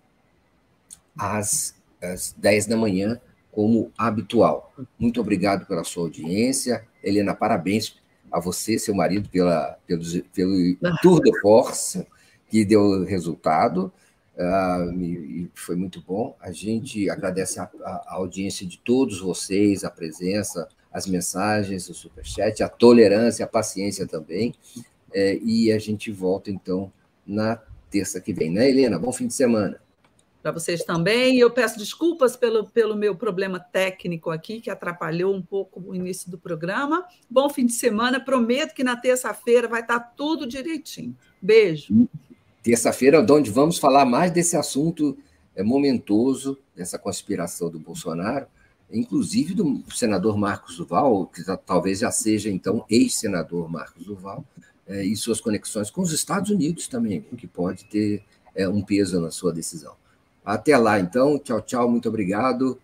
às, às 10 da manhã, como habitual. Muito obrigado pela sua audiência. Helena, parabéns a você, seu marido, pela, pelo, pelo [laughs] Tour de Force, que deu resultado. Uh, e foi muito bom. A gente agradece a, a, audiência de todos vocês, a presença, as mensagens, o superchat, a tolerância, a paciência também. É, e a gente volta, então, na terça que vem, né, Helena? Bom fim de semana. Para vocês também. Eu peço desculpas pelo, pelo meu problema técnico aqui, que atrapalhou um pouco o início do programa. Bom fim de semana. Prometo que na terça-feira vai estar tudo direitinho. Beijo terça-feira, onde vamos falar mais desse assunto é, momentoso, dessa conspiração do Bolsonaro, inclusive do senador Marcos Duval, que talvez já seja, então, ex-senador Marcos Duval, é, e suas conexões com os Estados Unidos também, que pode ter é, um peso na sua decisão. Até lá, então. Tchau, tchau. Muito obrigado.